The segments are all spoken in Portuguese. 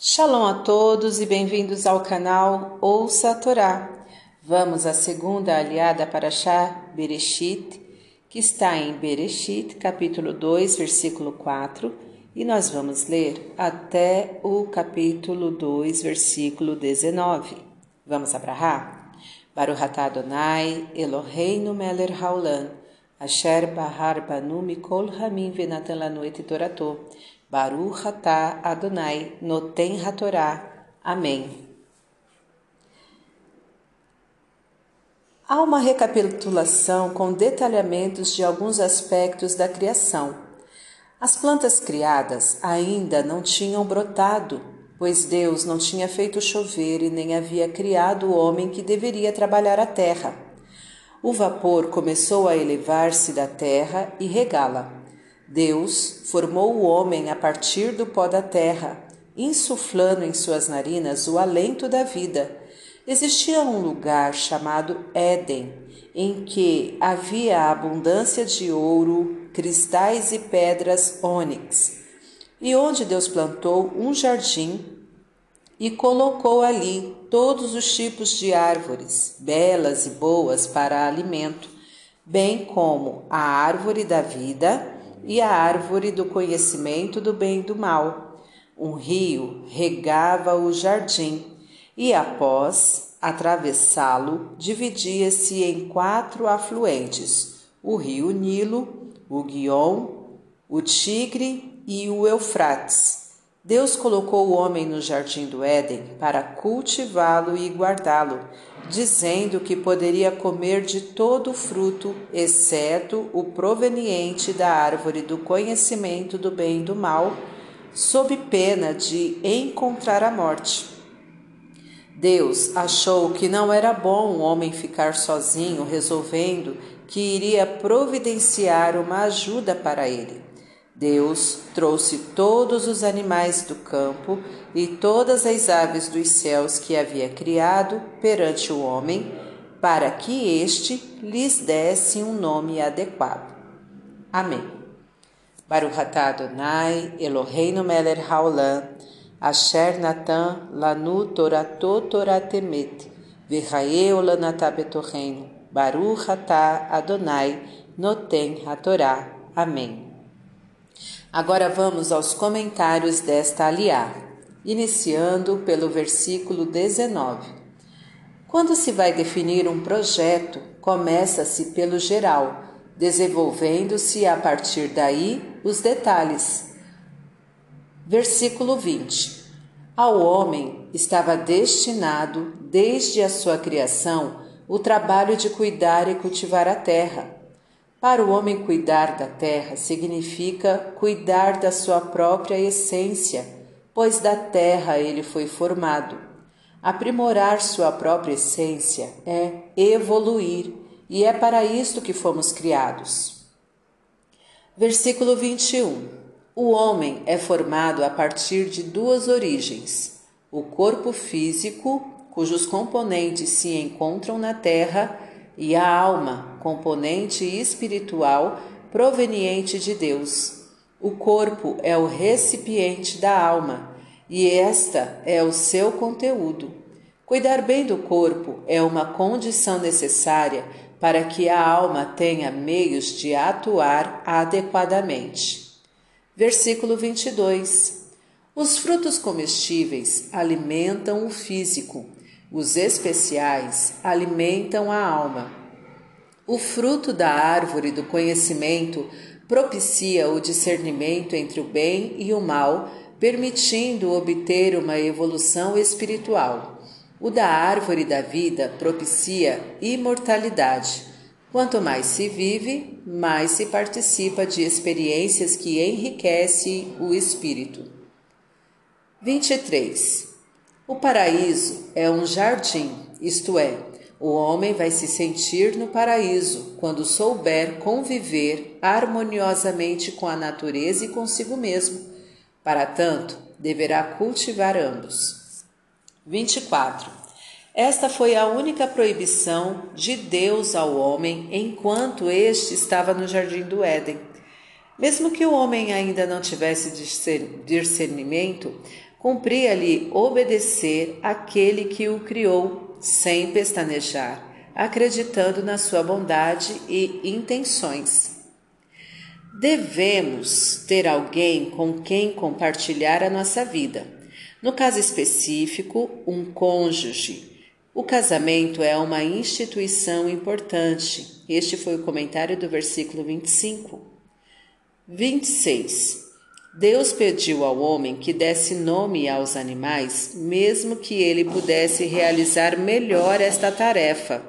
Shalom a todos e bem-vindos ao canal Ouça a Torá. Vamos à segunda aliada para Shah Bereshit, que está em Bereshit, capítulo 2, versículo 4, e nós vamos ler até o capítulo 2, versículo 19. Vamos abrahar? Baruch Adonai, Eloheinu meler haolam, asher bahar banu mikol hamim venatan lanu et torato. Baruch atah Adonai noten hatorá. Amém. Há uma recapitulação com detalhamentos de alguns aspectos da criação. As plantas criadas ainda não tinham brotado, pois Deus não tinha feito chover e nem havia criado o homem que deveria trabalhar a terra. O vapor começou a elevar-se da terra e regá-la. Deus formou o homem a partir do pó da terra, insuflando em suas narinas o alento da vida. Existia um lugar chamado Éden, em que havia abundância de ouro, cristais e pedras ônix, e onde Deus plantou um jardim e colocou ali todos os tipos de árvores, belas e boas para alimento, bem como a árvore da vida e a árvore do conhecimento do bem e do mal. Um rio regava o jardim e, após atravessá-lo, dividia-se em quatro afluentes: o rio Nilo, o Guion, o Tigre e o Eufrates. Deus colocou o homem no jardim do Éden para cultivá-lo e guardá-lo, dizendo que poderia comer de todo o fruto, exceto o proveniente da árvore do conhecimento do bem e do mal, sob pena de encontrar a morte. Deus achou que não era bom o homem ficar sozinho, resolvendo que iria providenciar uma ajuda para ele. Deus trouxe todos os animais do campo e todas as aves dos céus que havia criado perante o homem, para que este lhes desse um nome adequado. Amém. Baruch atah Adonai, Eloheinu melech haolam, asher natan lanu torato toratemet, v'chaeu lanatah betorreino. Baruch Adonai, noten hatorá. Amém. Agora vamos aos comentários desta aliá, iniciando pelo versículo 19. Quando se vai definir um projeto, começa-se pelo geral, desenvolvendo-se a partir daí os detalhes. Versículo 20. Ao homem estava destinado, desde a sua criação, o trabalho de cuidar e cultivar a terra para o homem, cuidar da terra significa cuidar da sua própria essência, pois da terra ele foi formado. Aprimorar sua própria essência é evoluir, e é para isto que fomos criados. Versículo 21. O homem é formado a partir de duas origens: o corpo físico, cujos componentes se encontram na terra, e a alma, componente espiritual proveniente de Deus. O corpo é o recipiente da alma e esta é o seu conteúdo. Cuidar bem do corpo é uma condição necessária para que a alma tenha meios de atuar adequadamente. Versículo 22. Os frutos comestíveis alimentam o físico os especiais alimentam a alma. O fruto da árvore do conhecimento propicia o discernimento entre o bem e o mal, permitindo obter uma evolução espiritual. O da árvore da vida propicia imortalidade. Quanto mais se vive, mais se participa de experiências que enriquecem o espírito. 23. O paraíso é um jardim, isto é, o homem vai se sentir no paraíso quando souber conviver harmoniosamente com a natureza e consigo mesmo. Para tanto, deverá cultivar ambos. 24. Esta foi a única proibição de Deus ao homem enquanto este estava no jardim do Éden. Mesmo que o homem ainda não tivesse discernimento, cumpria-lhe obedecer aquele que o criou, sem pestanejar, acreditando na sua bondade e intenções. Devemos ter alguém com quem compartilhar a nossa vida. No caso específico, um cônjuge. O casamento é uma instituição importante. Este foi o comentário do versículo 25. 26. Deus pediu ao homem que desse nome aos animais, mesmo que ele pudesse realizar melhor esta tarefa.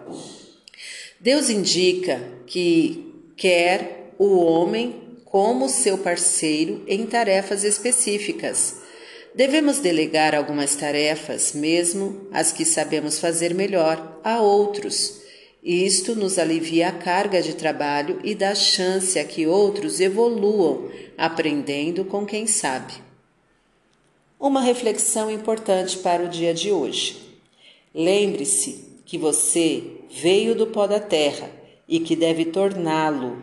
Deus indica que quer o homem como seu parceiro em tarefas específicas. Devemos delegar algumas tarefas, mesmo as que sabemos fazer melhor, a outros isto nos alivia a carga de trabalho e dá chance a que outros evoluam, aprendendo com quem sabe. Uma reflexão importante para o dia de hoje. Lembre-se que você veio do pó da terra e que deve torná-lo.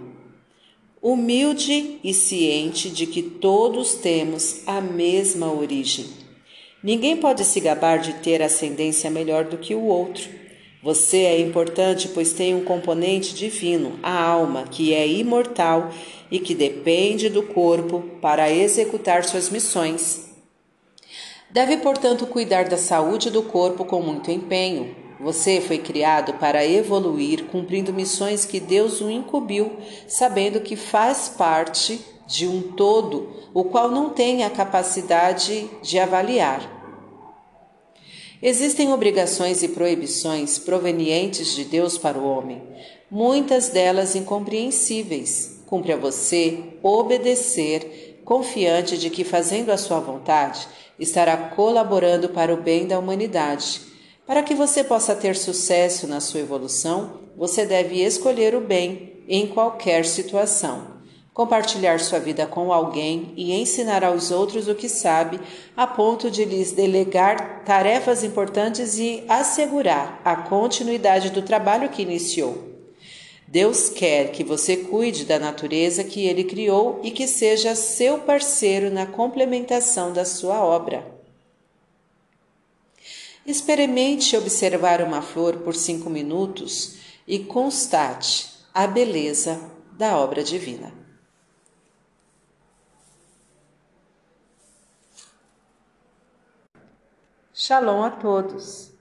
Humilde e ciente de que todos temos a mesma origem. Ninguém pode se gabar de ter ascendência melhor do que o outro você é importante pois tem um componente divino, a alma, que é imortal e que depende do corpo para executar suas missões. Deve, portanto, cuidar da saúde do corpo com muito empenho. Você foi criado para evoluir, cumprindo missões que Deus o incumbiu, sabendo que faz parte de um todo, o qual não tem a capacidade de avaliar. Existem obrigações e proibições provenientes de Deus para o homem, muitas delas incompreensíveis. Cumpre a você obedecer, confiante de que, fazendo a sua vontade, estará colaborando para o bem da humanidade. Para que você possa ter sucesso na sua evolução, você deve escolher o bem em qualquer situação compartilhar sua vida com alguém e ensinar aos outros o que sabe, a ponto de lhes delegar tarefas importantes e assegurar a continuidade do trabalho que iniciou. Deus quer que você cuide da natureza que ele criou e que seja seu parceiro na complementação da sua obra. Experimente observar uma flor por cinco minutos e constate a beleza da obra divina. Shalom a todos.